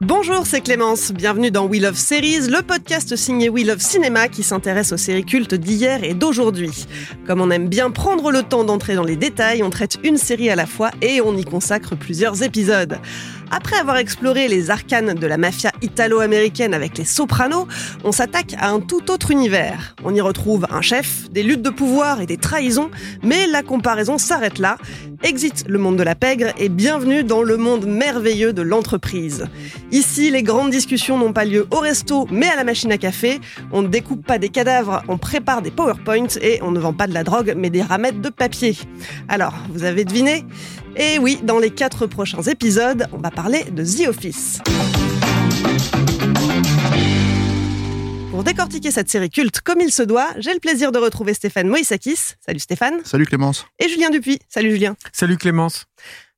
Bonjour, c'est Clémence. Bienvenue dans We Love Series, le podcast signé We Love Cinéma qui s'intéresse aux séries cultes d'hier et d'aujourd'hui. Comme on aime bien prendre le temps d'entrer dans les détails, on traite une série à la fois et on y consacre plusieurs épisodes. Après avoir exploré les arcanes de la mafia italo-américaine avec les Sopranos, on s'attaque à un tout autre univers. On y retrouve un chef, des luttes de pouvoir et des trahisons, mais la comparaison s'arrête là. Exit le monde de la pègre et bienvenue dans le monde merveilleux de l'entreprise. Ici, les grandes discussions n'ont pas lieu au resto, mais à la machine à café. On ne découpe pas des cadavres, on prépare des PowerPoints et on ne vend pas de la drogue, mais des ramettes de papier. Alors, vous avez deviné? Et oui, dans les quatre prochains épisodes, on va parler de The Office. Pour décortiquer cette série culte comme il se doit, j'ai le plaisir de retrouver Stéphane Moïsakis. Salut Stéphane. Salut Clémence. Et Julien Dupuis. Salut Julien. Salut Clémence.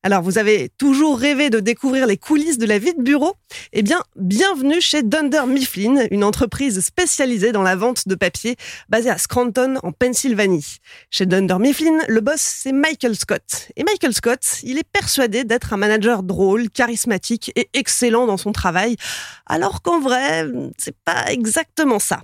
Alors, vous avez toujours rêvé de découvrir les coulisses de la vie de bureau? Eh bien, bienvenue chez Dunder Mifflin, une entreprise spécialisée dans la vente de papier basée à Scranton, en Pennsylvanie. Chez Dunder Mifflin, le boss, c'est Michael Scott. Et Michael Scott, il est persuadé d'être un manager drôle, charismatique et excellent dans son travail, alors qu'en vrai, c'est pas exactement ça.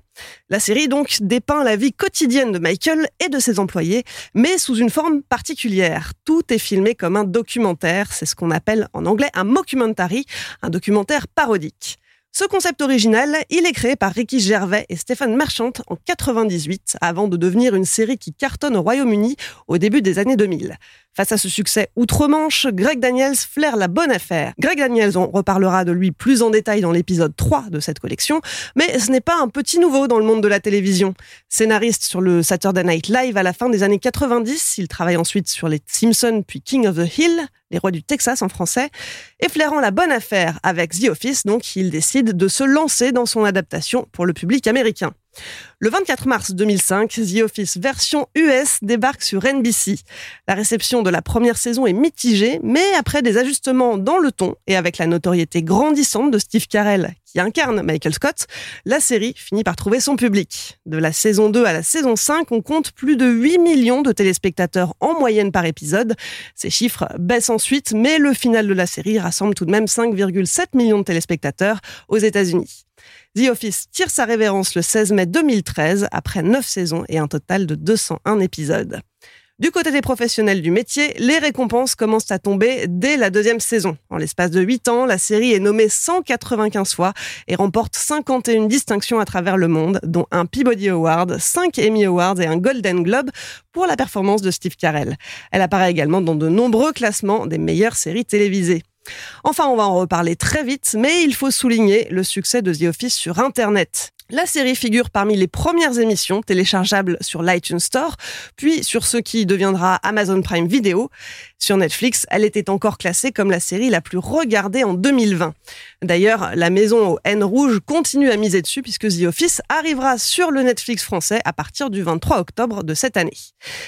La série donc dépeint la vie quotidienne de Michael et de ses employés, mais sous une forme particulière. Tout est filmé comme un documentaire, c'est ce qu'on appelle en anglais un mockumentary, un documentaire parodique. Ce concept original, il est créé par Ricky Gervais et Stéphane Marchant en 98, avant de devenir une série qui cartonne au Royaume-Uni au début des années 2000. Face à ce succès outre-Manche, Greg Daniels flaire la bonne affaire. Greg Daniels, on reparlera de lui plus en détail dans l'épisode 3 de cette collection, mais ce n'est pas un petit nouveau dans le monde de la télévision. Scénariste sur le Saturday Night Live à la fin des années 90, il travaille ensuite sur les Simpsons puis King of the Hill, les rois du Texas en français, et flairant la bonne affaire avec The Office, donc il décide de se lancer dans son adaptation pour le public américain. Le 24 mars 2005, The Office version US débarque sur NBC. La réception de la première saison est mitigée, mais après des ajustements dans le ton et avec la notoriété grandissante de Steve Carell, qui incarne Michael Scott, la série finit par trouver son public. De la saison 2 à la saison 5, on compte plus de 8 millions de téléspectateurs en moyenne par épisode. Ces chiffres baissent ensuite, mais le final de la série rassemble tout de même 5,7 millions de téléspectateurs aux États-Unis. The Office tire sa révérence le 16 mai 2013 après 9 saisons et un total de 201 épisodes. Du côté des professionnels du métier, les récompenses commencent à tomber dès la deuxième saison. En l'espace de 8 ans, la série est nommée 195 fois et remporte 51 distinctions à travers le monde, dont un Peabody Award, 5 Emmy Awards et un Golden Globe pour la performance de Steve Carell. Elle apparaît également dans de nombreux classements des meilleures séries télévisées. Enfin, on va en reparler très vite, mais il faut souligner le succès de The Office sur Internet. La série figure parmi les premières émissions téléchargeables sur l'iTunes Store, puis sur ce qui deviendra Amazon Prime Video. Sur Netflix, elle était encore classée comme la série la plus regardée en 2020. D'ailleurs, la maison au N rouge continue à miser dessus puisque The Office arrivera sur le Netflix français à partir du 23 octobre de cette année.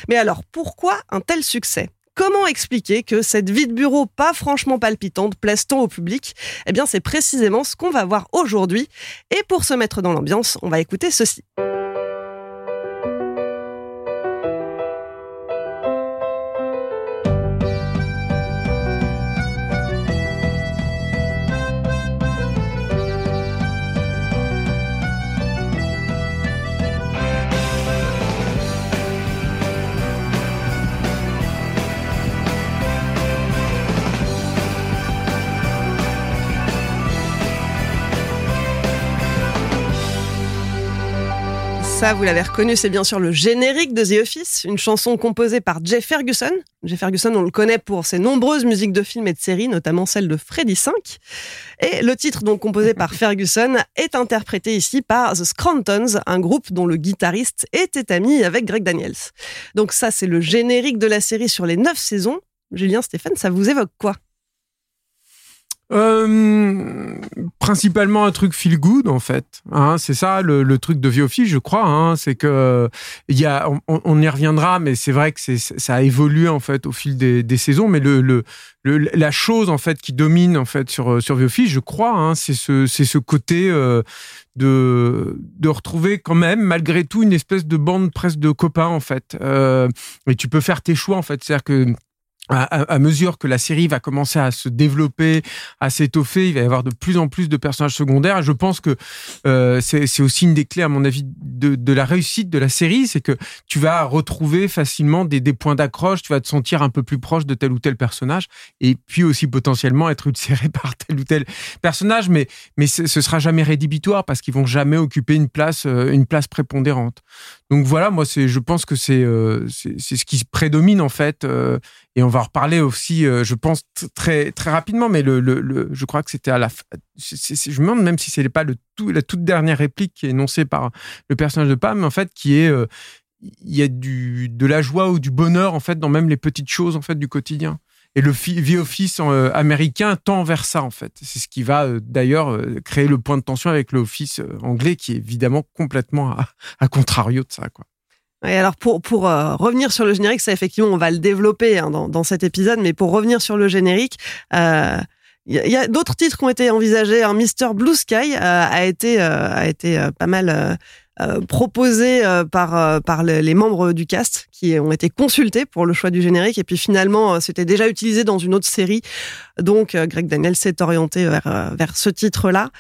Mais alors, pourquoi un tel succès? Comment expliquer que cette vie de bureau pas franchement palpitante plaise tant au public? Eh bien, c'est précisément ce qu'on va voir aujourd'hui. Et pour se mettre dans l'ambiance, on va écouter ceci. Vous l'avez reconnu, c'est bien sûr le générique de The Office, une chanson composée par Jay Ferguson. Jay Ferguson, on le connaît pour ses nombreuses musiques de films et de séries, notamment celle de Freddy 5. Et le titre, donc composé par Ferguson, est interprété ici par The Scrantons, un groupe dont le guitariste était ami avec Greg Daniels. Donc ça, c'est le générique de la série sur les neuf saisons. Julien, Stéphane, ça vous évoque quoi? Euh, principalement un truc feel good en fait. Hein, c'est ça le, le, truc de Viofi, je crois. Hein, c'est que il y a, on, on, y reviendra, mais c'est vrai que c'est, ça a évolué en fait au fil des, des saisons. Mais le, le, le, la chose en fait qui domine en fait sur sur Viofi, je crois, hein, c'est ce c'est ce côté euh, de de retrouver quand même malgré tout une espèce de bande presque de copains en fait. Euh, et tu peux faire tes choix en fait, c'est-à-dire que à, mesure que la série va commencer à se développer, à s'étoffer, il va y avoir de plus en plus de personnages secondaires. je pense que euh, c'est aussi une des clés, à mon avis, de, de la réussite de la série, c'est que tu vas retrouver facilement des, des points d'accroche, tu vas te sentir un peu plus proche de tel ou tel personnage, et puis aussi potentiellement être ulcéré par tel ou tel personnage. Mais mais ce sera jamais rédhibitoire parce qu'ils vont jamais occuper une place euh, une place prépondérante. Donc voilà, moi c'est, je pense que c'est euh, c'est ce qui prédomine en fait. Euh, et on va en reparler aussi, euh, je pense très très rapidement. Mais le, le, le je crois que c'était à la. je me demande même si c'est pas le tout, la toute dernière réplique qui est énoncée par le personnage de Pam, en fait, qui est il y a du de la joie ou du bonheur en fait dans même les petites choses en fait du quotidien. Et le V-Office euh, américain tend vers ça, en fait. C'est ce qui va euh, d'ailleurs euh, créer le point de tension avec l'Office anglais, qui est évidemment complètement à, à contrario de ça. Quoi. Et alors pour pour revenir sur le générique, ça effectivement on va le développer hein, dans, dans cet épisode, mais pour revenir sur le générique, il y a, d'autres titres qui ont été envisagés. Hein. Mister Blue Sky a été a été pas mal proposé euh, par euh, par les membres du cast qui ont été consultés pour le choix du générique et puis finalement c'était déjà utilisé dans une autre série donc Greg Daniel s'est orienté vers vers ce titre là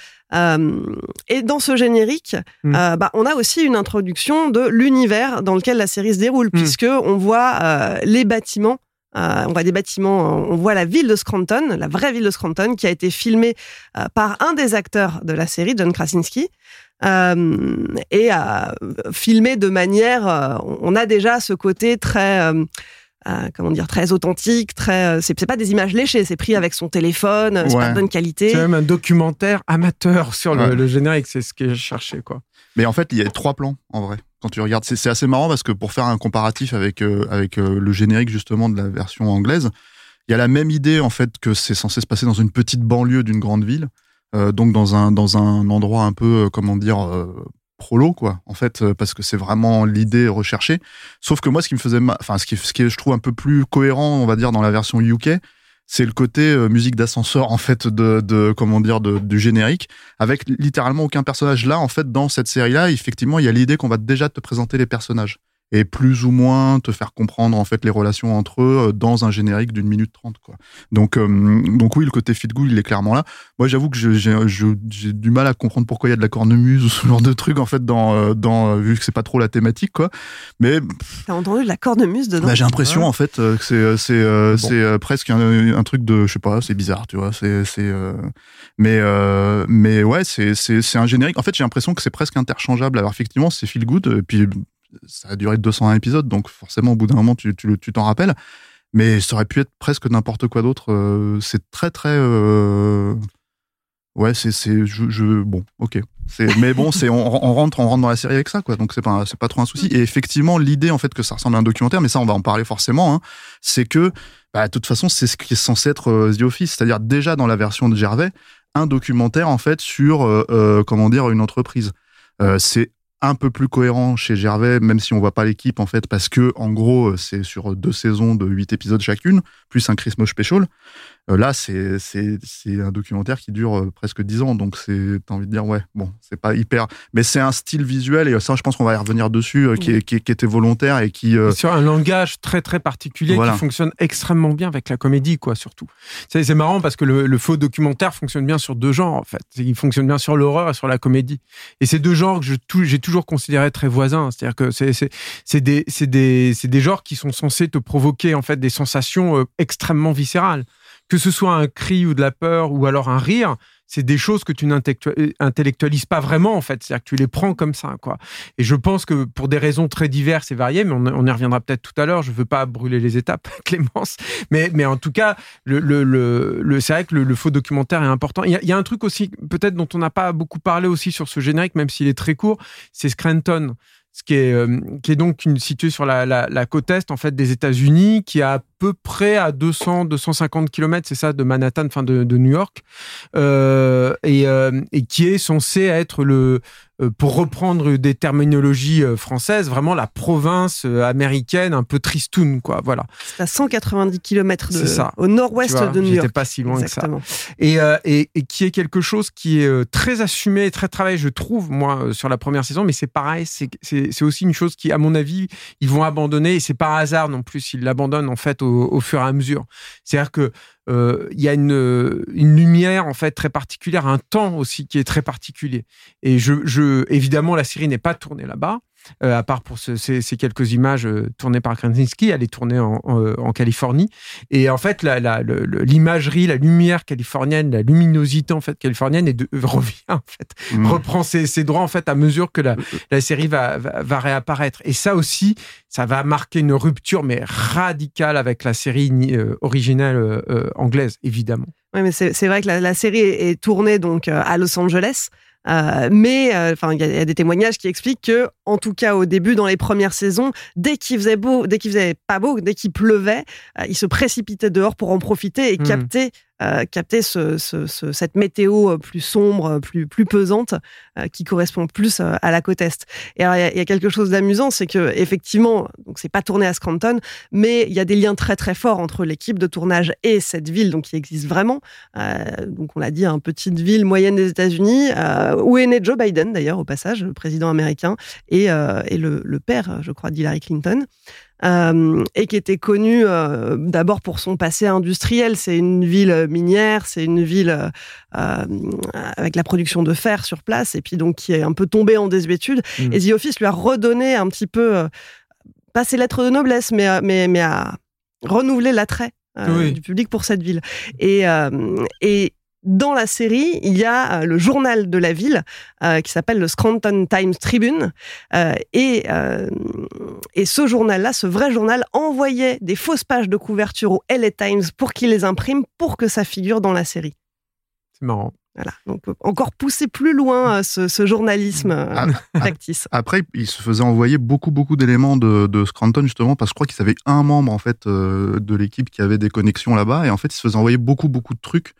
et dans ce générique, hmm. bah, on a aussi une introduction de l'univers dans lequel la série se déroule, hmm. puisque on voit les bâtiments on voit des bâtiments, on voit la ville de Scranton, la vraie ville de Scranton, qui a été filmée par un des acteurs de la série, John Krasinski euh, et à filmer de manière. Euh, on a déjà ce côté très euh, euh, comment dire très authentique, très c'est pas des images léchées, c'est pris avec son téléphone, c'est pas de bonne qualité. C'est même un documentaire amateur sur le, le générique, c'est ce que je cherchais quoi. Mais en fait, il y a trois plans en vrai. Quand tu regardes, c'est assez marrant parce que pour faire un comparatif avec avec le générique justement de la version anglaise, il y a la même idée en fait que c'est censé se passer dans une petite banlieue d'une grande ville. Euh, donc dans un dans un endroit un peu euh, comment dire euh, prolo quoi en fait parce que c'est vraiment l'idée recherchée. Sauf que moi ce qui me faisait enfin ce qui ce qui je trouve un peu plus cohérent on va dire dans la version UK c'est le côté musique d'ascenseur en fait de, de comment dire de, du générique. Avec littéralement aucun personnage. Là en fait dans cette série là effectivement il y a l'idée qu'on va déjà te présenter les personnages et plus ou moins te faire comprendre en fait les relations entre eux euh, dans un générique d'une minute trente quoi. Donc euh, donc oui le côté fit good il est clairement là. Moi j'avoue que j'ai du mal à comprendre pourquoi il y a de la cornemuse ou ce genre de truc en fait dans euh, dans vu que c'est pas trop la thématique quoi. Mais t'as entendu de la cornemuse dedans? bah, J'ai l'impression en fait que c'est c'est c'est presque un, un, truc de je sais pas c'est bizarre tu vois c'est c'est mais mais ouais c'est c'est c'est un générique en fait j'ai l'impression que c'est presque interchangeable alors effectivement c'est feel good et puis ça a duré 201 épisodes, donc forcément, au bout d'un moment, tu t'en tu, t'en rappelles. Mais ça aurait pu être presque n'importe quoi d'autre. Euh, c'est très, très. Euh... Ouais, c'est. Je, je, bon, ok. Mais bon, c'est on, rentre, on rentre dans la série avec ça, quoi. Donc c'est pas, c'est pas trop un souci. Et effectivement, l'idée, en fait, que ça ressemble à un documentaire, mais ça, on va en parler forcément, hein, c'est que, bah, de toute façon, c'est ce qui est censé être euh, The Office. C'est-à-dire, déjà dans la version de Gervais, un documentaire, en fait, sur, comment dire, une entreprise. c'est un peu plus cohérent chez Gervais, même si on voit pas l'équipe en fait, parce que en gros c'est sur deux saisons de huit épisodes chacune, plus un Christmas special. Euh, là, c'est un documentaire qui dure euh, presque dix ans, donc c'est t'as envie de dire ouais, bon, c'est pas hyper, mais c'est un style visuel et ça, je pense qu'on va y revenir dessus, euh, qui, qui, qui, était volontaire et qui sur un langage très très particulier qui fonctionne extrêmement bien avec la comédie, quoi, surtout. C'est marrant parce que le, le, faux documentaire fonctionne bien sur deux genres en fait. Il fonctionne bien sur l'horreur et sur la comédie. Et c'est deux genres que j'ai toujours considéré très voisins. C'est-à-dire que c'est des des genres qui sont censés te provoquer en fait des sensations extrêmement viscérales que ce soit un cri ou de la peur ou alors un rire, c'est des choses que tu n'intellectualises pas vraiment en fait, c'est-à-dire que tu les prends comme ça quoi. Et je pense que pour des raisons très diverses et variées, mais on, y reviendra peut-être tout à l'heure. Je veux pas brûler les étapes, Clémence, mais mais en tout cas, le, le, le, c'est vrai que le, faux documentaire est important. Il y a un truc aussi peut-être dont on n'a pas beaucoup parlé aussi sur ce générique, même s'il est très court, c'est Scranton est, euh, qui est donc une, situé sur la, côte est en fait des États-Unis, qui a à peu près à 200, 250 km, c'est ça, de Manhattan, de, New York, euh, et, euh, et, qui est censé être le, pour reprendre des terminologies euh, françaises, vraiment la province euh, américaine un peu tristoun, quoi. Voilà. C'est à 190 km de, ça. au nord-ouest de New York. pas si loin que ça. Et, et, et, qui est quelque chose qui est très assumé et très travaillé, je trouve, moi, sur la première saison. Mais c'est pareil, c'est aussi une chose qui, à mon avis, ils vont abandonner. Et c'est pas hasard non plus, ils l'abandonnent en fait au, au, fur et à mesure. C'est-à-dire que euh, il y a une, une lumière en fait très particulière, un temps aussi qui est très particulier. Et je, je évidemment, la série n'est pas tournée là-bas. Euh, à part pour ces, quelques images euh, tournées par Krasinski, elle est tournée en, en, Californie. Et en fait, l'imagerie, la, lumière californienne, la luminosité en fait californienne est de, revient en fait, mmh. reprend ses, ses, droits en fait à mesure que la, la série va, va, réapparaître. Et ça aussi, ça va marquer une rupture mais radicale avec la série euh, originale anglaise, évidemment. Oui, mais c'est vrai que la, la, série est tournée donc à Los Angeles. Euh, mais euh, enfin, il y, a des témoignages qui expliquent que, en tout cas au début, dans les premières saisons, dès qu'il faisait beau, dès qu'il faisait pas beau, dès qu'il pleuvait, euh, il se précipitait dehors pour en profiter et mmh. capter euh, capter ce, ce, cette météo euh, plus sombre, plus, plus pesante, euh, qui correspond plus à la côte est. Et il y, y, a quelque chose d'amusant, c'est que effectivement, donc c'est pas tourné à Scranton, mais il y a des liens très très forts entre l'équipe de tournage et cette ville, donc qui existe vraiment. donc on l'a dit, une hein, petite ville moyenne des États-Unis, où est né Joe Biden d'ailleurs au passage, le président américain, et, et le, le, père, je crois, d'Hillary Clinton. Euh, et qui était connue euh, d'abord pour son passé industriel. C'est une ville minière, c'est une ville euh, avec la production de fer sur place, et puis donc qui est un peu tombée en désuétude. Mmh. Et The Office lui a redonné un petit peu, pas ses lettres de noblesse, mais, mais, mais a renouvelé l'attrait. du public pour cette ville. Et, et dans la série, il y a euh, le journal de la ville euh, qui s'appelle le Scranton Times Tribune. Euh, et, et ce journal-là, ce vrai journal, envoyait des fausses pages de couverture au LA Times pour qu'il les imprime pour que ça figure dans la série. C'est marrant. Voilà, donc encore pousser plus loin ce, journalisme ah, factice. Après, il se faisait envoyer beaucoup, beaucoup d'éléments de, de, Scranton justement parce que je crois qu'ils avaient un membre en fait de l'équipe qui avait des connexions là-bas et en fait, il se faisait envoyer beaucoup, beaucoup de trucs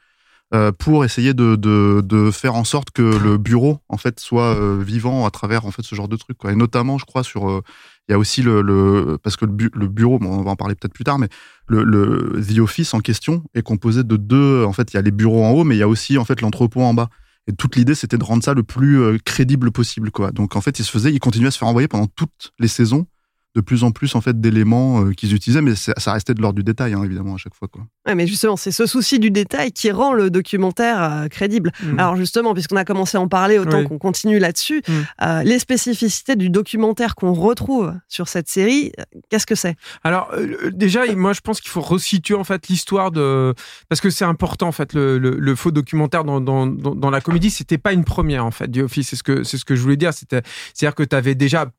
pour essayer de, de, de, faire en sorte que le bureau en fait soit euh, vivant à travers en fait ce genre de trucs quoi. et notamment je crois sur euh, il y a aussi le, le parce que le, le bureau bon, on va en parler peut-être plus tard mais le, le the office en question est composé de deux en fait il y a les bureaux en haut mais il y a aussi en fait l'entrepôt en bas et toute l'idée c'était de rendre ça le plus crédible possible quoi donc en fait il se faisait il continuait à se faire envoyer pendant toutes les saisons de plus en plus en fait d'éléments euh, qu'ils utilisaient, mais ça restait de l'ordre du détail hein, évidemment à chaque fois quoi. Ouais, mais justement, c'est ce souci du détail qui rend le documentaire euh, crédible. Mm. Alors justement, puisqu'on a commencé à en parler, autant qu'on continue là-dessus, mm. euh, les spécificités du documentaire qu'on retrouve sur cette série, qu'est-ce que c'est? Alors déjà, moi je pense qu'il faut resituer en fait l'histoire de parce que c'est important en fait le, le, faux documentaire dans, dans, dans la comédie, c'était pas une première en fait. The Office, c'est ce que c'est ce que je voulais dire. C'était c'est-à-dire que tu avais déjà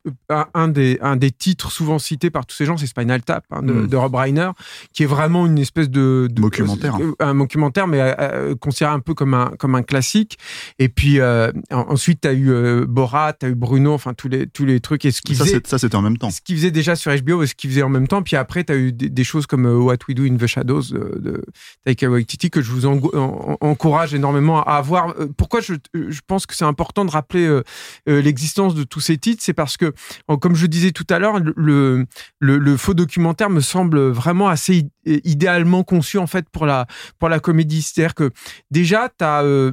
un des un des titres souvent cité par tous ces gens, c'est Spinal Tap hein, hmm. de, Rob Reiner, qui est vraiment une espèce de, documentaire, un documentaire, mais euh, euh, considéré un peu comme un comme un classique. Et puis euh, ensuite, tu as eu Borat, tu as eu Bruno, enfin tous les tous les trucs. Et ce qui ça, ça c'était en même temps. Ce qu'il faisait déjà sur HBO et ce qu'il faisait en même temps. Puis après, tu as eu des, choses comme What We Do in the Shadows de, Taika Waititi que je vous encourage énormément à voir. Pourquoi je, je pense que c'est important de rappeler l'existence de tous ces titres, c'est parce que, comme je disais tout à l'heure, le, le, faux documentaire me semble vraiment assez idéalement conçu en fait pour la pour la comédie. C'est-à-dire que déjà, as, euh,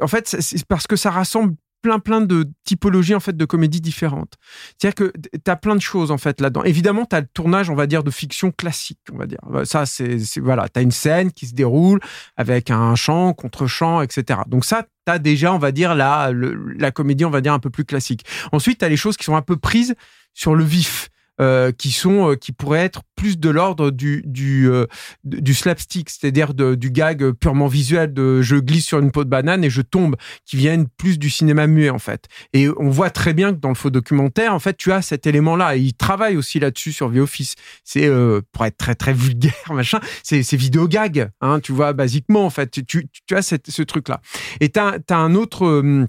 en fait, c'est parce que ça rassemble plein plein de typologies en fait de comédies différentes. C'est-à-dire que tu as plein de choses en fait là-dedans. Évidemment, tu as le tournage, on va dire de fiction classique, on va dire. Ça c'est voilà, tu as une scène qui se déroule avec un chant, contre-chant, etc. Donc ça tu as déjà, on va dire la la comédie, on va dire un peu plus classique. Ensuite, tu as les choses qui sont un peu prises sur le vif euh, qui sont euh, qui pourraient être plus de l'ordre du du euh, du slapstick, c'est-à-dire du gag purement visuel de je glisse sur une peau de banane et je tombe, qui viennent plus du cinéma muet en fait. Et on voit très bien que dans le faux documentaire, en fait, tu as cet élément-là. Et il travaille aussi là-dessus sur The Office. C'est pour être très très vulgaire machin, c'est c'est vidéo gag, hein, tu vois, basiquement en fait. Tu tu, as cette, ce truc-là. Et t'as as un autre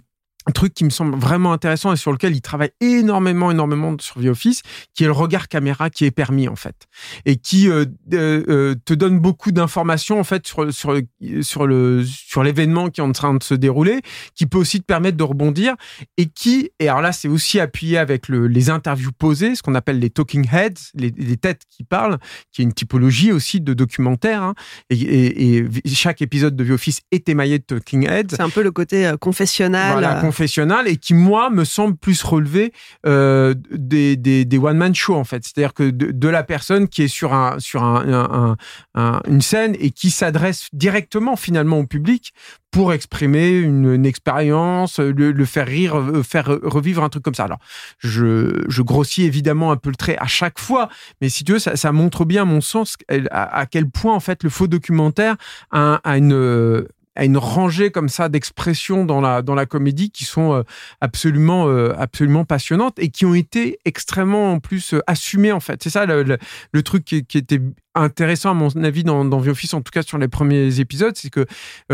un truc qui me semble vraiment intéressant et sur lequel il travaille énormément, énormément sur The Office, qui est le regard caméra qui est permis en fait et qui euh, euh, euh, te donne beaucoup d'informations en fait sur sur sur le sur l'événement qui est en train de se dérouler, qui peut aussi te permettre de rebondir et qui et alors là c'est aussi appuyé avec le, les interviews posées, ce qu'on appelle les talking heads, les, les, têtes qui parlent, qui est une typologie aussi de documentaire hein, et, et, et, chaque épisode de The Office est émaillé de talking heads. C'est un peu le côté confessionnal. Voilà, et qui, moi, me semble plus relever euh, des, des, des one-man shows, en fait. C'est-à-dire que de, la personne qui est sur, un, sur un, un, une scène et qui s'adresse directement, finalement, au public pour exprimer une, expérience, le, faire rire, euh, faire revivre un truc comme ça. Alors, je, je grossis évidemment un peu le trait à chaque fois, mais si tu veux, ça, ça montre bien, à mon sens, à, à, quel point, en fait, le faux documentaire a, a une à une rangée comme ça d'expressions dans la dans la comédie qui sont euh, absolument euh, absolument passionnantes et qui ont été extrêmement en plus euh, assumées en fait. C'est ça le, le, truc qui, était intéressant à mon avis dans, dans The Office, en tout cas sur les premiers épisodes, c'est que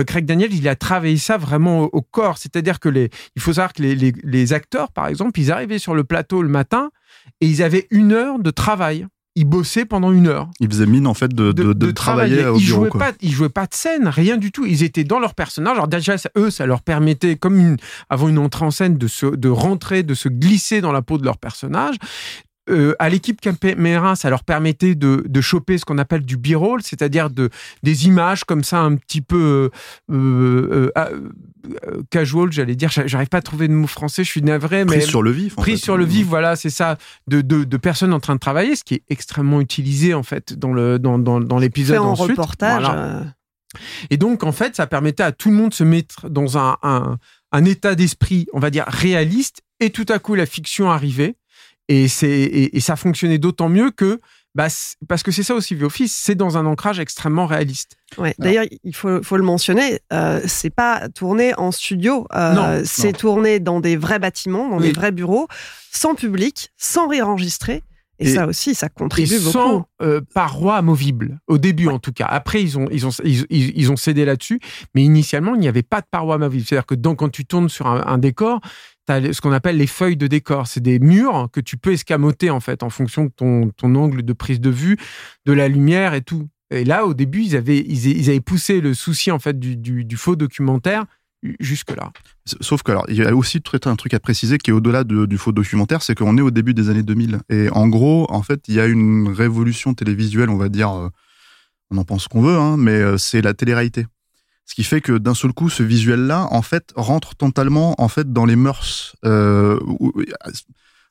Craig Daniel, il a travaillé ça vraiment au, corps. C'est-à-dire que les, il faut savoir que les acteurs, par exemple, ils arrivaient sur le plateau le matin et ils avaient une heure de travail il bossait pendant une heure. Il faisait mine en fait de, de, de, travailler au ils bureau. Jouaient Pas, ils jouaient pas de scène, rien du tout. Ils étaient dans leur personnage. Alors déjà, eux, ça leur permettait, comme une, avant une entrée en scène, de, se, de rentrer, de se glisser dans la peau de leur personnage. Euh, à l'équipe caméra, ça leur permettait de, de choper ce qu'on appelle du b-roll, c'est-à-dire de, des images comme ça un petit peu euh, euh, euh casual, j'allais dire. J'arrive pas à trouver de mot français, je suis navré. Pris sur le vif. pris sur le vif, voilà, c'est ça, de, de, de, personnes en train de travailler, ce qui est extrêmement utilisé en fait dans le dans, dans, dans l'épisode ensuite. En reportage. Voilà. Et donc en fait, ça permettait à tout le monde de se mettre dans un, un, un état d'esprit, on va dire réaliste, et tout à coup la fiction arrivait et, et, et ça fonctionnait d'autant mieux que bah, parce que c'est ça aussi, The Office, c'est dans un ancrage extrêmement réaliste. Ouais. D'ailleurs, il faut, faut le mentionner, euh, c'est pas tourné en studio, euh, c'est tourné dans des vrais bâtiments, dans oui. des vrais bureaux, sans public, sans réenregistrer. Et, et, ça aussi, ça contribue et beaucoup. Sans euh, parois amovibles, au début ouais. en tout cas. Après, ils ont, ils ont, ils, ils ont cédé là-dessus, mais initialement, il n'y avait pas de parois amovibles. C'est-à-dire que donc, quand tu tournes sur un, un décor, as ce qu'on appelle les feuilles de décor. C'est des murs que tu peux escamoter en fait en fonction de ton, ton angle de prise de vue, de la lumière et tout. Et là, au début, ils avaient, ils, ils avaient poussé le souci en fait du, du, faux documentaire jusque-là. Sauf que alors, il y a aussi un truc à préciser qui est au-delà de, du faux documentaire, c'est qu'on est au début des années 2000. Et en gros, en fait, il y a une révolution télévisuelle, on va dire, euh, on en pense qu'on veut, hein, mais euh, c'est la télé-réalité. Ce qui fait que d'un seul coup, ce visuel-là, en fait, rentre totalement en fait dans les mœurs. Euh,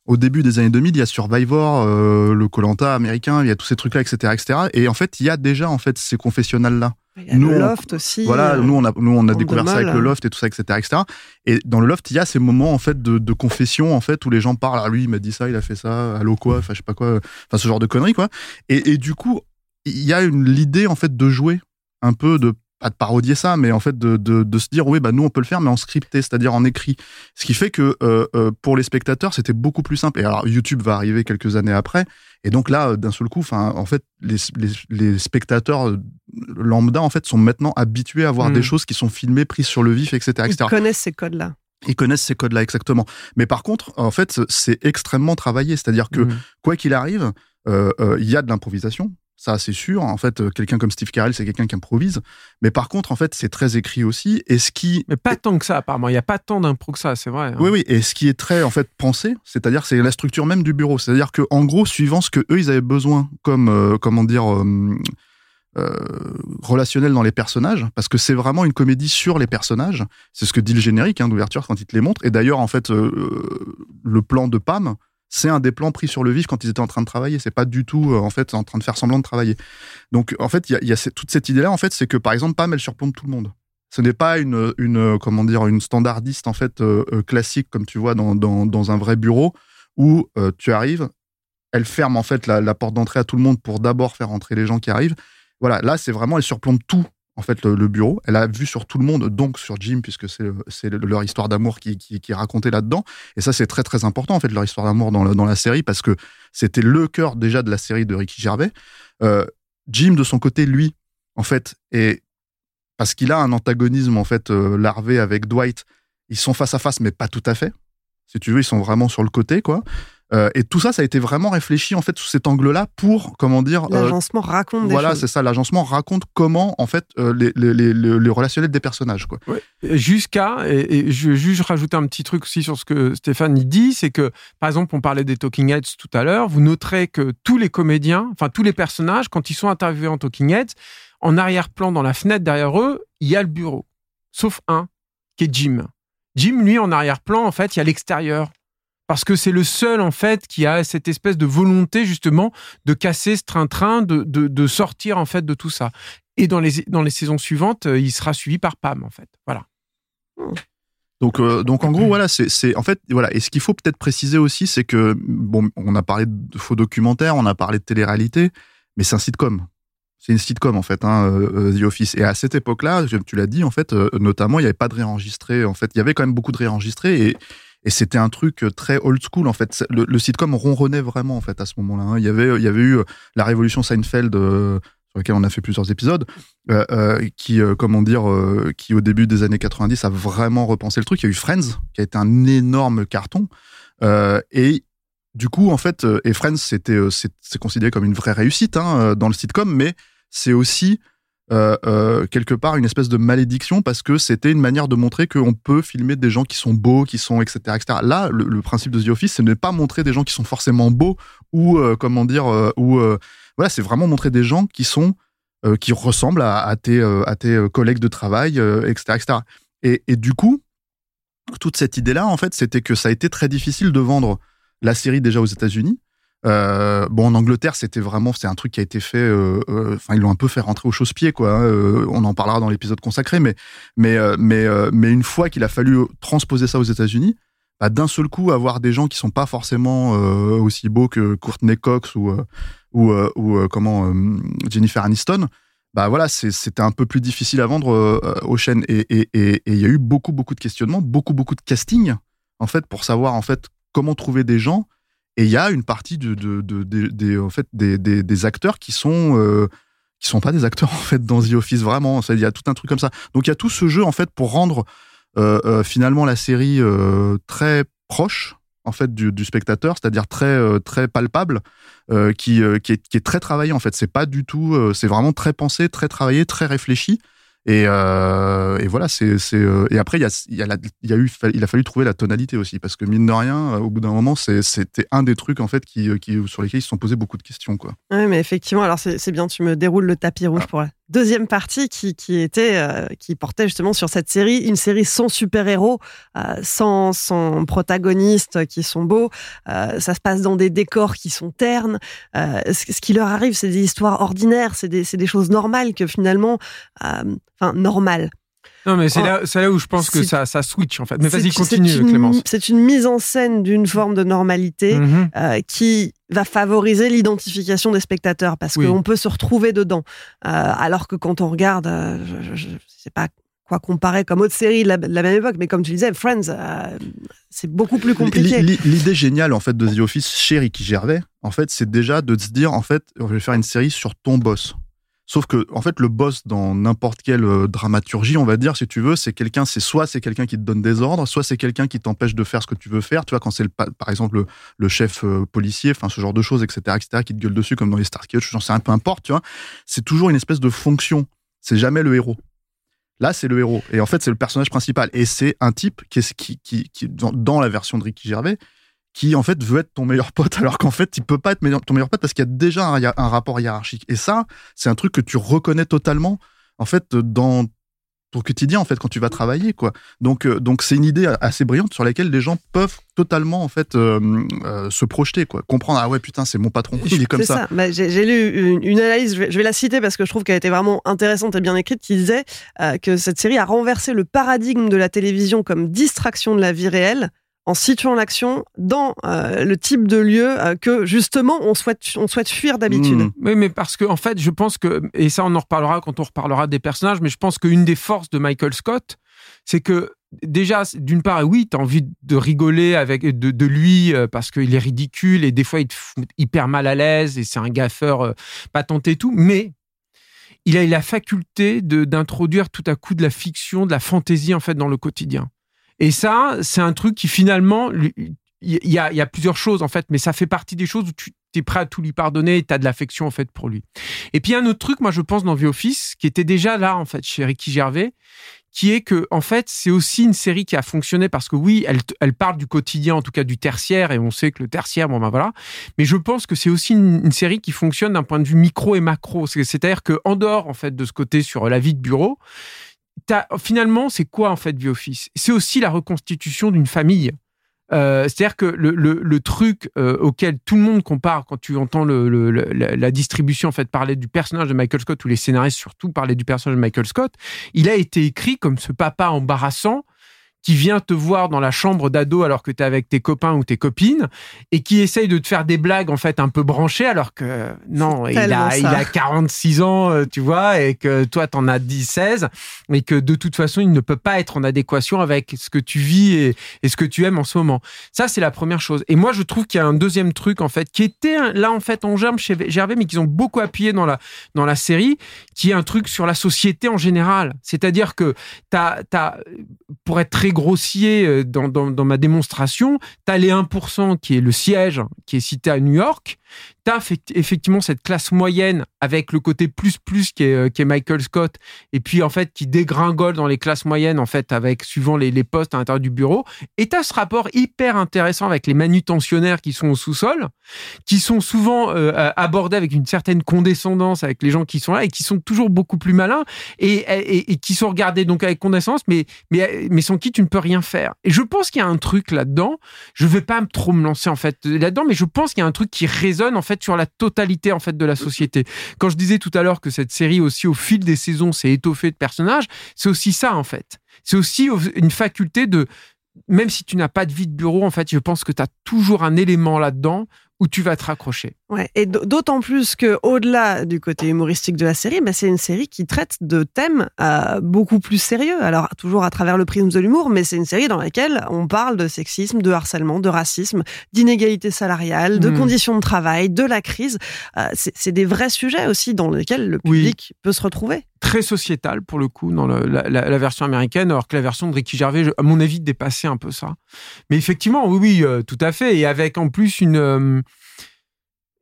au début des années 2000, il y a Survivor, euh, le Colanta américain, il y a tous ces trucs-là, etc., etc. Et en fait, il y a déjà en fait ces confessionnals-là. Nous, le loft aussi. Voilà, euh, nous on a nous on a découvert ça avec le loft et tout ça, etc., etc. Et dans le loft, il y a ces moments en fait de, de confession en fait où les gens parlent. Ah, lui, il m'a dit ça, il a fait ça, allô quoi, enfin je sais pas quoi, enfin ce genre de conneries quoi. Et, et du coup, il y a l'idée en fait de jouer un peu de pas de parodier ça, mais en fait de, de, de, se dire oui bah nous on peut le faire mais en scripté, c'est-à-dire en écrit. Ce qui fait que euh, euh, pour les spectateurs c'était beaucoup plus simple. Et alors YouTube va arriver quelques années après, et donc là d'un seul coup, enfin en fait les, les, les, spectateurs lambda en fait sont maintenant habitués à voir mmh. des choses qui sont filmées, prises sur le vif, etc. etc. Ils connaissent ces codes-là. Ils connaissent ces codes-là exactement. Mais par contre, en fait, c'est extrêmement travaillé, c'est-à-dire que mmh. quoi qu'il arrive, il euh, y a de l'improvisation, ça c'est sûr. En fait, quelqu'un comme Steve Carell, c'est quelqu'un qui improvise. Mais par contre, en fait, c'est très écrit aussi. Et ce qui mais pas tant que ça, apparemment. Il n'y a pas tant d'impro que ça, c'est vrai. Hein. Oui, oui. Et ce qui est très en fait pensé, c'est-à-dire c'est la structure même du bureau. C'est-à-dire que en gros, suivant ce que eux ils avaient besoin, comme euh, comment dire. Euh, euh, relationnel dans les personnages, parce que c'est vraiment une comédie sur les personnages. C'est ce que dit le générique hein, d'ouverture quand il te les montre. Et d'ailleurs, en fait, euh, le plan de Pam, c'est un des plans pris sur le vif quand ils étaient en train de travailler. C'est pas du tout, euh, en fait, en train de faire semblant de travailler. Donc, en fait, il y a, toute cette idée-là, en fait, c'est que, par exemple, Pam, elle surplombe tout le monde. Ce n'est pas une, une, comment dire, une standardiste, en fait, euh, classique, comme tu vois dans, un vrai bureau, où euh, tu arrives, elle ferme en fait la, la porte d'entrée à tout le monde pour d'abord faire entrer les gens qui arrivent. Voilà, là c'est vraiment elle surplombe tout en fait le, bureau. Elle a vu sur tout le monde, donc sur Jim puisque c'est leur histoire d'amour qui, qui, est racontée là-dedans. Et ça c'est très très important en fait leur histoire d'amour dans, dans la série parce que c'était le cœur déjà de la série de Ricky Gervais. Euh, Jim de son côté lui en fait est parce qu'il a un antagonisme en fait euh, larvé avec Dwight. Ils sont face à face mais pas tout à fait. Si tu veux, ils sont vraiment sur le côté quoi. Euh, et tout ça, ça a été vraiment réfléchi en fait sous cet angle-là pour comment dire. euh, L'agencement raconte des voilà, c'est ça. L'agencement raconte comment en fait euh, les, les, les, les- les relationnels des personnages quoi. Jusqu'à, et, et je juste rajouter un petit truc aussi sur ce que Stéphane y dit, c'est que, par exemple, on parlait des Talking Heads tout à l'heure, vous noterez que tous les comédiens, enfin tous les personnages, quand ils sont interviewés en Talking Heads, en arrière-plan, dans la fenêtre derrière eux, il y a le bureau. Sauf un, qui est Jim. Jim, lui, en arrière-plan, en fait, il y a l'extérieur. Parce que c'est le seul, en fait, qui a cette espèce de volonté, justement, de casser ce train-train, de, de, de sortir, en fait, de tout ça. Et dans les, dans les saisons suivantes, euh, il sera suivi par Pam, en fait. Voilà. Donc, euh, donc en gros, voilà, c'est, en fait, voilà. Et ce qu'il faut peut-être préciser aussi, c'est que bon, on a parlé de faux documentaires, on a parlé de télé-réalité, mais c'est un sitcom. C'est une sitcom en fait, hein, euh, The Office. Et à cette époque-là, tu l'as dit, en fait, notamment, il n'y avait pas de réenregistré. En fait, il y avait quand même beaucoup de réenregistrés et et c'était un truc très old school en fait. Le, sitcom ronronnait vraiment en fait à ce moment-là. hein. Il y avait, il y avait eu euh, la révolution Seinfeld. euh, sur laquelle on a fait plusieurs épisodes, euh, euh, qui, euh, comment dire, euh, qui au début des années 90 a vraiment repensé le truc. Il y a eu Friends, qui a été un énorme carton. Euh, et du coup, en fait, euh, et Friends, c'était, euh, c'est, considéré comme une vraie réussite hein, euh, dans le sitcom, mais c'est aussi euh, euh, quelque part une espèce de malédiction parce que c'était une manière de montrer qu'on peut filmer des gens qui sont beaux, qui sont etc. etc. Là, le, principe de The Office, c'est de ne pas montrer des gens qui sont forcément beaux ou euh, comment dire, ou voilà, c'est vraiment montrer des gens qui sont qui ressemblent à, tes à tes collègues de travail, etc., etc. Et, et du coup, toute cette idée-là, en fait, c'était que ça a été très difficile de vendre la série déjà aux États-Unis. Euh, bon, en Angleterre, c'était vraiment, c'est un truc qui a été fait. euh, euh, Enfin, ils l'ont un peu fait rentrer au chausse-pied, quoi. hein, euh, on en parlera dans l'épisode consacré, mais mais euh, mais euh, mais une fois qu'il a fallu transposer ça aux États-Unis, bah, d'un seul coup, avoir des gens qui sont pas forcément euh, aussi beaux que Courtney Cox ou euh, ou, euh, ou euh, comment euh, Jennifer Aniston, bah voilà, c'était un peu plus difficile à vendre euh, aux chaînes et et- et- et il y a eu beaucoup beaucoup de questionnements, beaucoup beaucoup de casting en fait pour savoir en fait comment trouver des gens et il y a une partie de, de, en fait des, des, des acteurs qui sont euh, qui sont pas des acteurs en fait dans The Office vraiment, il y a tout un truc comme ça. Donc il y a tout ce jeu en fait pour rendre euh, euh, finalement la série très proche en fait du, spectateur, c'est-à-dire très très palpable, qui, qui, est, qui est très travaillé en fait. C'est pas du tout, c'est vraiment très pensé, très travaillé, très réfléchi. Et, euh, et voilà, c'est euh, et après il y a y a, la- il y a eu il a fallu trouver la tonalité aussi parce que mine de rien, euh, au bout d'un moment, c'était un des trucs en fait qui, qui sur lesquels ils se sont posés beaucoup de questions quoi. Oui, mais effectivement, alors c'est bien, tu me déroules le tapis rouge pour la deuxième partie qui, qui était, euh, qui portait justement sur cette série, une série sans super-héros, euh, sans, sans protagonistes qui sont beaux, euh, ça se passe dans des décors qui sont ternes, ce, qui leur arrive, c'est des histoires ordinaires, c'est des, c'est des choses normales que finalement, enfin, normales. Non, mais c'est Oh, là, c'est là où je pense que c'est- ça, ça switch, en fait. Mais C'est- vas-y, c'est continue, une- Clémence. C'est une mise en scène d'une forme de normalité Mhm. euh, qui va favoriser l'identification des spectateurs parce Oui. qu'on peut se retrouver dedans. Euh, alors que quand on regarde, euh, je, je, je sais pas quoi comparer comme autre série de la, de la même époque, mais comme tu disais, Friends, euh, c'est beaucoup plus compliqué. L'idée géniale en fait de The Office chez Ricky Gervais, en fait, c'est déjà de se dire en fait, je vais faire une série sur ton boss. Sauf que en fait, le boss dans n'importe quelle euh, dramaturgie, on va dire, si tu veux, c'est quelqu'un, c'est soit c'est quelqu'un qui te donne des ordres, soit c'est quelqu'un qui t'empêche de faire ce que tu veux faire. Tu vois, quand c'est par exemple le, chef euh, policier, enfin ce genre de choses, etc., etc., qui te gueule dessus comme dans les Star Sketch, j'en sais un peu importe, tu vois. C'est toujours une espèce de fonction. C'est jamais le héros. Là, c'est le héros. Et en fait, c'est le personnage principal. Et c'est un type qui, dans la version de Ricky Gervais, qui en fait veut être ton meilleur pote, alors qu'en fait, il peut pas être ton meilleur pote parce qu'il y a déjà un, un rapport hiérarchique. Et ça, c'est un truc que tu reconnais totalement, en fait, dans ton quotidien, en fait, quand tu vas travailler, quoi. Donc, euh, donc c'est une idée assez brillante sur laquelle les gens peuvent totalement, en fait, euh, euh, se projeter, quoi. Comprendre, ah ouais, putain, c'est mon patron, il est comme ça. ça. Bah, J'ai lu une, une analyse, je vais, je vais la citer parce que je trouve qu'elle était vraiment intéressante et bien écrite, qui disait que cette série a renversé le paradigme de la télévision comme distraction de la vie réelle en situant l'action dans euh, le type de lieu euh, que justement on souhaite on souhaite fuir d'habitude. Mmh. Oui, mais parce que en fait, je pense que et ça on en reparlera quand on reparlera des personnages, mais je pense qu'une des forces de Michael Scott, c'est que déjà d'une part, oui, tu as envie de rigoler avec de, de lui euh, parce qu'il est ridicule et des fois il te fout hyper mal à l'aise et c'est un gaffeur patenté et tout, mais il a la faculté d'introduire tout à coup de la fiction, de la fantaisie en fait dans le quotidien. Et ça, c'est un truc qui finalement, il y a, plusieurs choses en fait, mais ça fait partie des choses où tu es prêt à tout lui pardonner et tu as de l'affection en fait pour lui. Et puis un autre truc, moi je pense dans The Office, qui était déjà là en fait chez Ricky Gervais, qui est que en fait c'est aussi une série qui a fonctionné parce que oui, elle, parle du quotidien, en tout cas du tertiaire, et on sait que le tertiaire, bon ben voilà. Mais je pense que c'est aussi une, série qui fonctionne d'un point de vue micro et macro. C'est- C'est-à-dire que en dehors en fait de ce côté sur la vie de bureau, t'as- finalement c'est quoi en fait The Office C'est aussi la reconstitution d'une famille. Euh, C'est-à-dire que le, truc euh, auquel tout le monde compare quand tu entends la, la distribution en fait parler du personnage de Michael Scott ou les scénaristes surtout parler du personnage de Michael Scott, il a été écrit comme ce papa embarrassant qui vient te voir dans la chambre d'ado alors que tu es avec tes copains ou tes copines et qui essaye de te faire des blagues en fait un peu branchées alors que non, il a, il a 46 ans, euh, tu vois, et que toi t'en as 10, 16 et que de toute façon il ne peut pas être en adéquation avec ce que tu vis et, et ce que tu aimes en ce moment. Ça, c'est la première chose. Et moi, je trouve qu'il y a un deuxième truc, en fait, qui était là, en fait, en germe chez Gervais, mais qu'ils ont beaucoup appuyé dans la, dans la série, qui est un truc sur la société en général. C'est-à-dire que t'as, t'as, pour être très grossier euh, dans, ma démonstration, t'as les 1% qui est le siège, qui est cité à New York. T'as effect- effectivement cette classe moyenne avec le côté plus plus qui est, euh, qui est Michael Scott et puis en fait qui dégringole dans les classes moyennes en fait avec suivant les, postes à l'intérieur du bureau et t'as ce rapport hyper intéressant avec les manutentionnaires qui sont au sous-sol qui sont souvent euh, abordés avec une certaine condescendance avec les gens qui sont là et qui sont toujours beaucoup plus malins et, qui sont regardés donc avec condescendance mais sans qui tu ne peux rien faire. Et je pense qu'il y a un truc là-dedans je vais pas trop me lancer en fait là-dedans mais je pense qu'il y a un truc qui résonne en fait sur la totalité en fait de la société. Quand je disais tout à l'heure que cette série aussi au fil des saisons s'est étoffée de personnages c'est aussi ça en fait. C'est aussi une faculté de même si tu n'as pas de vie de bureau en fait je pense que tu as toujours un élément là-dedans où tu vas te raccrocher Ouais, et d'autant plus que au-delà du côté humoristique de la série, bah, c'est une série qui traite de thèmes euh, beaucoup plus sérieux. Alors toujours à travers le prisme de l'humour, mais c'est une série dans laquelle on parle de sexisme, de harcèlement, de racisme, d'inégalité salariale, de Mhm. conditions de travail, de la crise. Euh, c'est des vrais sujets aussi dans lesquels le Oui. public peut se retrouver. très sociétal pour le coup dans le- la, la- la version américaine, alors que la version de Ricky Gervais, je- à mon avis, dépassait un peu ça. Mais effectivement, oui, oui, euh, tout à fait, et avec en plus une euh,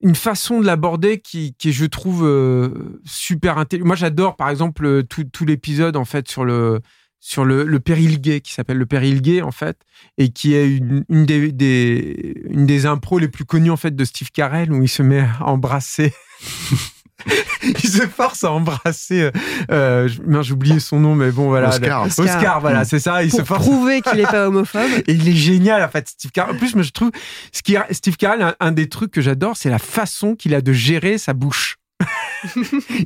une façon de l'aborder qui, qui je trouve euh, super intelligente. Moi, j'adore, par exemple, euh, tout, tout l'épisode en fait sur le sur le, le péril gay qui s'appelle le péril gay en fait et qui est une, une des, des une des impros les plus connues en fait de Steve Carell où il se met à embrasser il se force à embrasser euh, euh, j'ai oublié son nom mais bon voilà Oscar. Oscar, Oscar. voilà c'est ça il Pour se force prouver qu'il n'est pas homophobe. et il est génial, en fait, Steve Carell. En plus, moi, je trouve, ce qui, Steve Carell, un, un des trucs que j'adore, c'est la façon qu'il a de gérer sa bouche.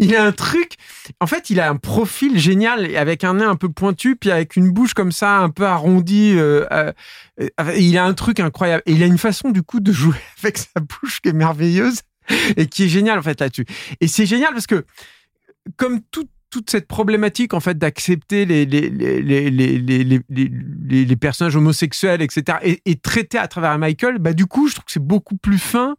il a un truc, en fait, il a un profil génial avec un nez un peu pointu, puis avec une bouche comme ça, un peu arrondie. euh, euh, euh, il a un truc incroyable. Et il a une façon, du coup, de jouer avec sa bouche qui est merveilleuse et qui est géniale, en fait, là-dessus. Et c'est génial parce que, comme tout toute cette problématique en fait d'accepter les les, les, les, les, personnages homosexuels etc et, et traiter à travers Michael bah du coup je trouve que c'est beaucoup plus fin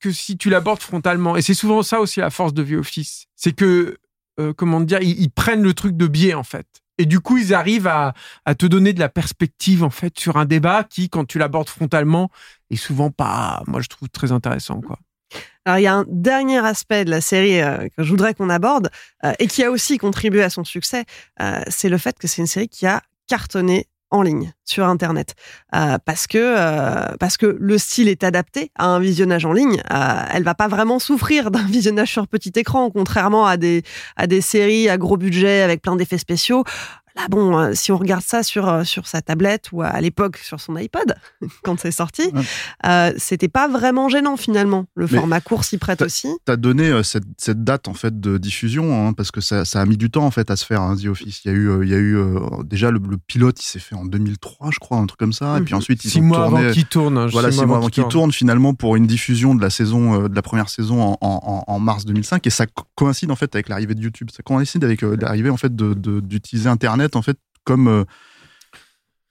que si tu l'abordes frontalement. Et c'est souvent ça aussi la force de The Office. C'est que euh, comment dire ils, ils prennent le truc de biais en fait. Et du coup ils arrivent à, à te donner de la perspective en fait sur un débat qui quand tu l'abordes frontalement est souvent pas moi je trouve très intéressant quoi Alors, il y a un dernier aspect de la série euh, que je voudrais qu'on aborde euh, et qui a aussi contribué à son succès, euh, c'est le fait que c'est une série qui a cartonné en ligne sur internet. Parce que parce que le style est adapté à un visionnage en ligne. Elle va pas vraiment souffrir d'un visionnage sur petit écran contrairement à des à des séries à gros budget avec plein d'effets spéciaux Là, bon, euh, si on regarde ça sur, euh, sur sa tablette ou à l'époque sur son iPod, quand c'est sorti, Ouais. euh, c'était pas vraiment gênant finalement. Le Mais format court s'y prête aussi. T'as donné euh, cette, cette date en fait de diffusion hein, parce que ça, ça a mis du temps en fait à se faire hein, The Office. Il y a eu, euh, il y a eu euh, déjà le, le pilote, il s'est fait en 2003, je crois, un truc comme ça. Et puis Mhm. ensuite ils Six ont mois tourné. avant qu'il tourne. hein, Voilà, six mois avant qu'il tourne finalement pour une diffusion de la saison, euh, de la première saison en, en- en mars 2005 et ça co- coïncide en fait avec l'arrivée de YouTube. Ça coïncide avec euh, l'arrivée en fait de- de- d'utiliser En fait comme euh,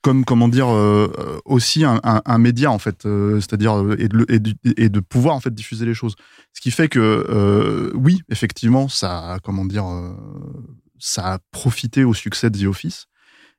comme comment dire euh, aussi un, média en fait, euh, c'est-à-dire et, de pouvoir en fait diffuser les choses. Ce qui fait que oui, effectivement, ça comment dire, ça a profité au succès de The Office.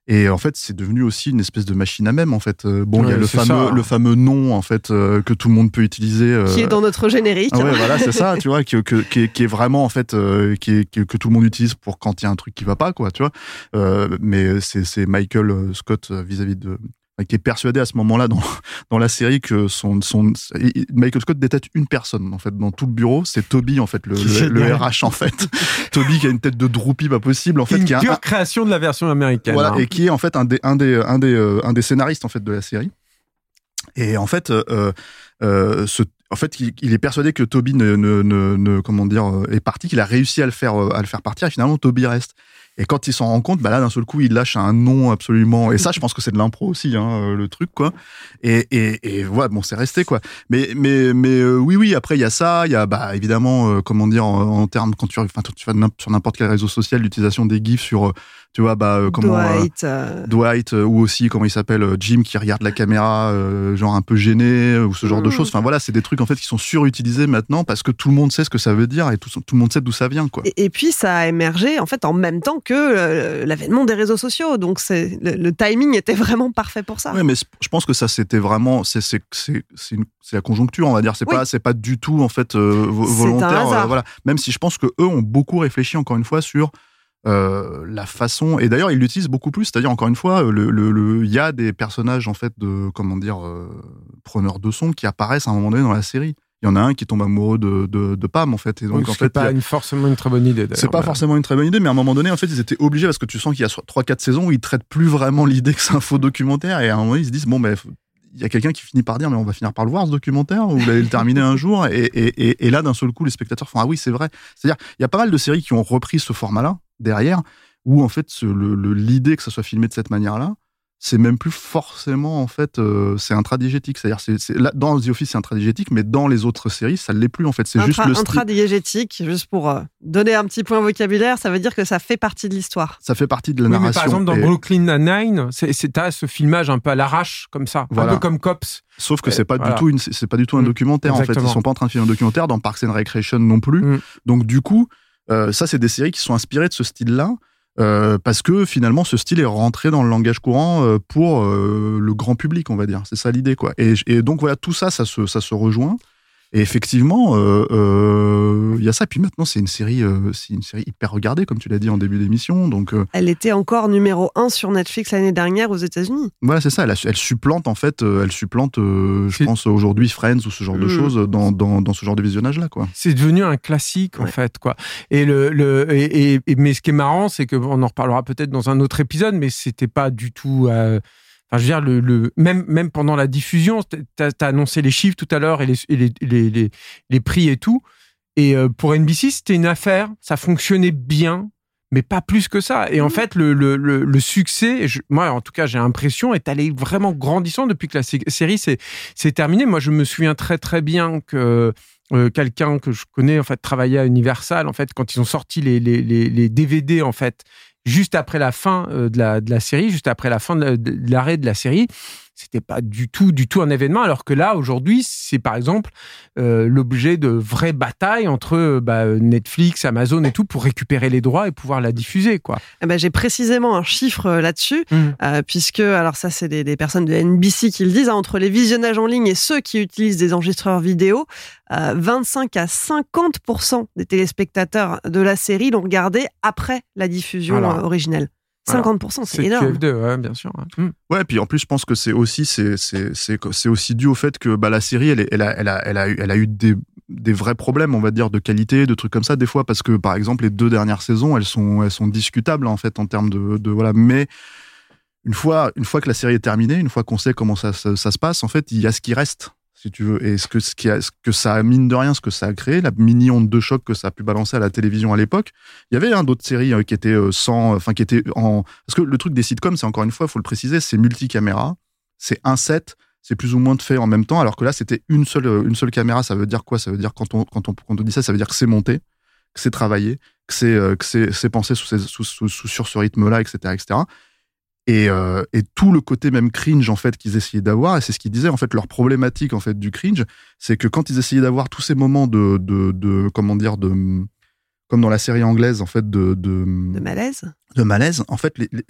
Et en fait, c'est devenu aussi une espèce de machine à même. En fait, Euh, bon, il y a le fameux, ça. le fameux nom en fait euh, que tout le monde peut utiliser. euh, Qui est dans notre générique. ah ouais, voilà, c'est ça, tu vois, que- qui, est, qui est vraiment en fait, euh, qui est, que, que tout le monde utilise pour quand il y a un truc qui va pas, quoi, tu vois. Euh, mais c'est c'est Michael Scott vis-à-vis de qui est persuadé à ce moment-là dans, dans la série que son, son Michael Scott détecte une personne en fait dans tout le bureau, c'est Toby en fait le, le. RH en fait. Toby qui a une tête de droupie pas possible en fait, une qui un- pure création de la version américaine. voilà, hein. et qui est en fait un des, un des, un des, euh, un des scénaristes en fait de la série. Et en fait, euh, euh, ce, en fait, il, est persuadé que Toby ne, ne, ne, ne- comment dire, euh, est parti, qu'il a réussi à le faire, euh, à le faire partir, et finalement Toby reste. Et quand il s'en rend compte, bah là, d'un seul coup, il lâche un nom absolument. Et ça, je pense que c'est de l'impro aussi, hein, euh, le truc, quoi. Et, et, et voilà, bon, c'est resté, quoi. Mais, mais, mais euh, oui, oui. Après, il y a ça. Il y a, bah, évidemment, euh, comment dire, en, termes quand tu, tu vas sur n'importe quel réseau social, l'utilisation des gifs sur, euh, tu vois, bah, euh, comment. euh, Dwight. euh, Dwight ou aussi comment il s'appelle Jim qui regarde la caméra genre un peu gêné ou ce genre de Mm. choses enfin voilà c'est des trucs en fait qui sont surutilisés maintenant parce que tout le monde sait ce que ça veut dire et tout, tout le monde sait d'où ça vient quoi Et, et puis ça a émergé en fait en même temps que l'avènement des réseaux sociaux. Donc c'est le, le timing était vraiment parfait pour ça. Ouais, mais je pense que ça c'était vraiment c'est c'est c'est c'est une- c'est la conjoncture on va dire c'est Oui. pas c'est pas du tout en fait volontaire voilà même si je pense que eux ont beaucoup réfléchi encore une fois sur euh, la façon et d'ailleurs ils l'utilisent beaucoup plus c'est-à-dire encore une fois le le le- il y a des personnages en fait de comment dire euh, preneurs de son qui apparaissent à un moment donné dans la série. Il y en a un qui tombe amoureux de de, de Pam en fait et donc Donc, en c'est fait il pas a- une, forcément une très bonne idée. c'est pas forcément une très bonne idée, mais à un moment donné, en fait, ils étaient obligés parce que tu sens qu'il y a 3-4 saisons où ils traitent plus vraiment l'idée que c'est un faux documentaire et à un moment donné, ils se disent bon, ben, il y a quelqu'un qui finit par dire mais on va finir par le voir ce documentaire ou vous allez le terminer un jour et, et, et, et là d'un seul coup les spectateurs font ah oui c'est vrai. C'est-à-dire il y a pas mal de séries qui ont repris ce format-là derrière où en fait l'idée que ça soit filmé de cette manière-là c'est même plus forcément en fait euh, c'est intradigétique c'est-à-dire c'est, c'est- là, dans The Office c'est intradigétique mais dans les autres séries ça l'est plus en fait c'est juste le style intradiégétique, juste pour euh, donner un petit point vocabulaire, ça veut dire que ça fait partie de l'histoire. ça fait partie de la Oui, mais narration par exemple, dans Et- Brooklyn Nine-Nine, c'est, c'est, ce filmage un peu à l'arrache, comme ça. Voilà. Un peu comme Cops. Sauf que c'est pas voilà. du tout c'est pas du tout un Mm, documentaire en fait. Ils sont pas en train de filmer un documentaire dans Parks and Recreation non plus. Mm. Donc du coup, euh, ça c'est des séries qui sont inspirées de ce style-là. euh, parce que finalement ce style est rentré dans le langage courant euh, pour le grand public on va dire c'est ça l'idée quoi et, et donc voilà tout ça ça se, ça se rejoint et effectivement euh, euh, il y a ça puis maintenant c'est une série euh, c'est une série hyper regardée comme tu l'as dit en début d'émission donc euh, Elle était encore numéro 1 sur Netflix l'année dernière aux États-Unis. Voilà, c'est ça. Elle, a- elle supplante en fait, elle supplante, euh, je pense aujourd'hui Friends ou ce genre de Mm. choses dans, dans, dans ce genre de visionnage là, quoi. C'est devenu un classique, en Ouais. fait, quoi. Et le, le, et, mais ce qui est marrant, c'est que on en reparlera peut-être dans un autre épisode, mais c'était pas du tout. Enfin, je veux dire, le, le, même, même pendant la diffusion, tu as, annoncé les chiffres tout à l'heure et, les, et les, les, les, prix et tout. Et euh, pour NBC, c'était une affaire, ça fonctionnait bien, mais pas plus que ça. Et en fait, le, le, le, succès, je- moi en tout cas, j'ai l'impression, est allé vraiment grandissant depuis que la sé- série s'est s'est terminée. Moi, je me souviens très très bien que euh, quelqu'un que je connais en fait travaillait à Universal en fait quand ils ont sorti les, les, les, les DVD en fait juste après la fin euh, de, la, série, juste après la fin de l'arrêt de la série. C'était pas du tout, du tout un événement, alors que là, aujourd'hui, c'est par exemple euh, l'objet de vraies batailles entre euh, bah, Netflix, Amazon et tout pour récupérer les droits et pouvoir la diffuser, quoi. Eh ben, J'ai précisément un chiffre euh, là-dessus, euh, puisque, alors ça c'est des, des personnes de NBC qui le disent, hein, entre les visionnages en ligne et ceux qui utilisent des enregistreurs vidéo, euh, 25 à 50% des téléspectateurs de la série l'ont regardé après la diffusion originelle. 50%, c'est énorme. QF2, ouais, bien sûr. ouais. Hmm. Ouais, puis en plus, je pense que c'est aussi, c'est, c'est, c'est, c'est aussi dû au fait que bah, la série, elle, elle, a, elle, a, elle, a, eu- elle a eu des, des vrais problèmes, on va dire, de qualité, de trucs comme ça, des fois, parce que, par exemple, les deux dernières saisons, elles sont, elles sont discutables, en fait, en termes de, de voilà. Mais une fois, une fois que la série est terminée, une fois qu'on sait comment ça, ça, ça se passe, en fait, il y a ce qui reste, si tu veux. Et ce que, ce qui a, ce que ça mine de rien, ce que ça a créé, la mini onde de choc que ça a pu balancer à la télévision à l'époque, il y avait hein, d'autres séries euh, qui étaient euh, sans, enfin, qui étaient en, parce que le truc des sitcoms, c'est encore une fois, faut le préciser, c'est multicaméra, c'est un set, c'est plus ou moins de fait en même temps, alors que là, c'était une seule, euh, une seule caméra. Ça veut dire quoi? Ça veut dire quand on, quand on, quand on dit ça, ça veut dire que c'est monté, que c'est travaillé, que c'est, que pensé sous- sous- sur ce rythme-là, etc., etc. Et, euh, et tout le côté même cringe en fait qu'ils essayaient d'avoir, et c'est ce qu'ils disaient en fait leur problématique en fait du cringe, c'est que quand ils essayaient d'avoir tous ces moments de, de, de comment dire de comme dans la série anglaise en fait de, de, De malaise. de malaise, en fait, les- les-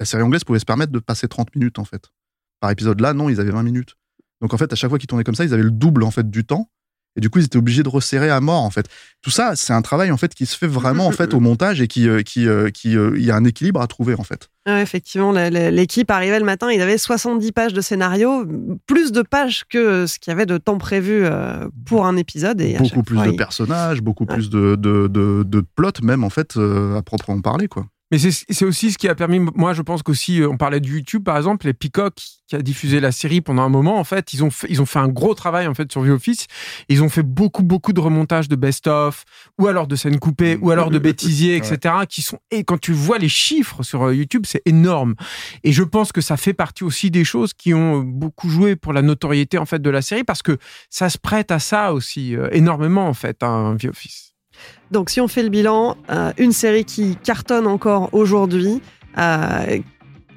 la série anglaise pouvait se permettre de passer 30 minutes, en fait. Par épisode, là, non, ils avaient 20 minutes. Donc, en fait, à chaque fois qu'ils tournaient comme ça, ils avaient le double, en fait, du temps. Et du coup, ils étaient obligés de resserrer à mort, en fait. Tout ça, c'est un travail, en fait, qui se fait vraiment, en fait, au montage et qui, euh, qui, euh, qui, euh, il y a un équilibre à trouver, en fait. Ouais, effectivement, l'équipe arrivait le matin, ils avaient 70 pages de scénario, plus de pages que ce qu'il y avait de temps prévu pour un épisode. Et beaucoup plus fois, de personnages, beaucoup Ouais. plus de, de, de, de plot, même, en fait, à proprement parler, quoi. Mais c'est aussi ce qui a permis, moi je pense qu'aussi, euh, on parlait de YouTube par exemple, les Peacock qui a diffusé la série pendant un moment, en fait, ils ont fait, ils ont fait un gros travail en fait sur The Office. Ils ont fait beaucoup, beaucoup de remontages de best-of, ou alors de scènes coupées, ou alors de bêtisiers, etc. qui sont, et quand tu vois les chiffres sur euh, YouTube, c'est énorme. Et je pense que ça fait partie aussi des choses qui ont euh, beaucoup joué pour la notoriété en fait de la série, parce que ça se prête à ça aussi euh, énormément en fait, hein, The Office. Donc, si on fait le bilan, euh, une série qui cartonne encore aujourd'hui, euh,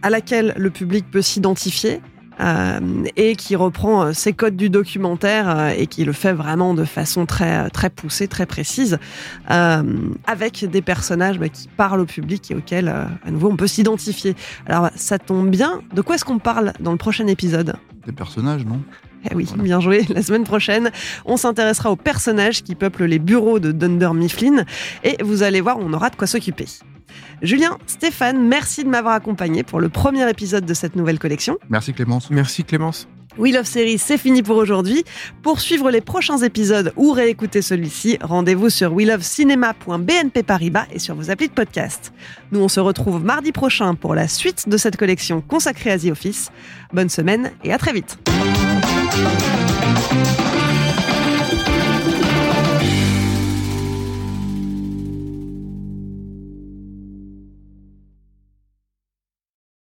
à laquelle le public peut s'identifier. euh, et qui reprend ses codes du documentaire et qui le fait vraiment de façon très poussée, très précise, avec des personnages bah, qui parlent au public et auxquels, à nouveau, on peut s'identifier. Alors, ça tombe bien. De quoi est-ce qu'on parle dans le prochain épisode? Des personnages, non? Eh oui, bien joué. La semaine prochaine, on s'intéressera aux personnages qui peuplent les bureaux de Dunder Mifflin et vous allez voir, on aura de quoi s'occuper. Julien, Stéphane, merci de m'avoir accompagné pour le premier épisode de cette nouvelle collection. Merci, Clémence. Merci Clémence. We Love Series, c'est fini pour aujourd'hui. Pour suivre les prochains épisodes ou réécouter celui-ci, rendez-vous sur welovecinéma.bnp Paribas et sur vos applis de podcast. Nous, on se retrouve mardi prochain pour la suite de cette collection consacrée à The Office. Bonne semaine et à très vite. Thank you.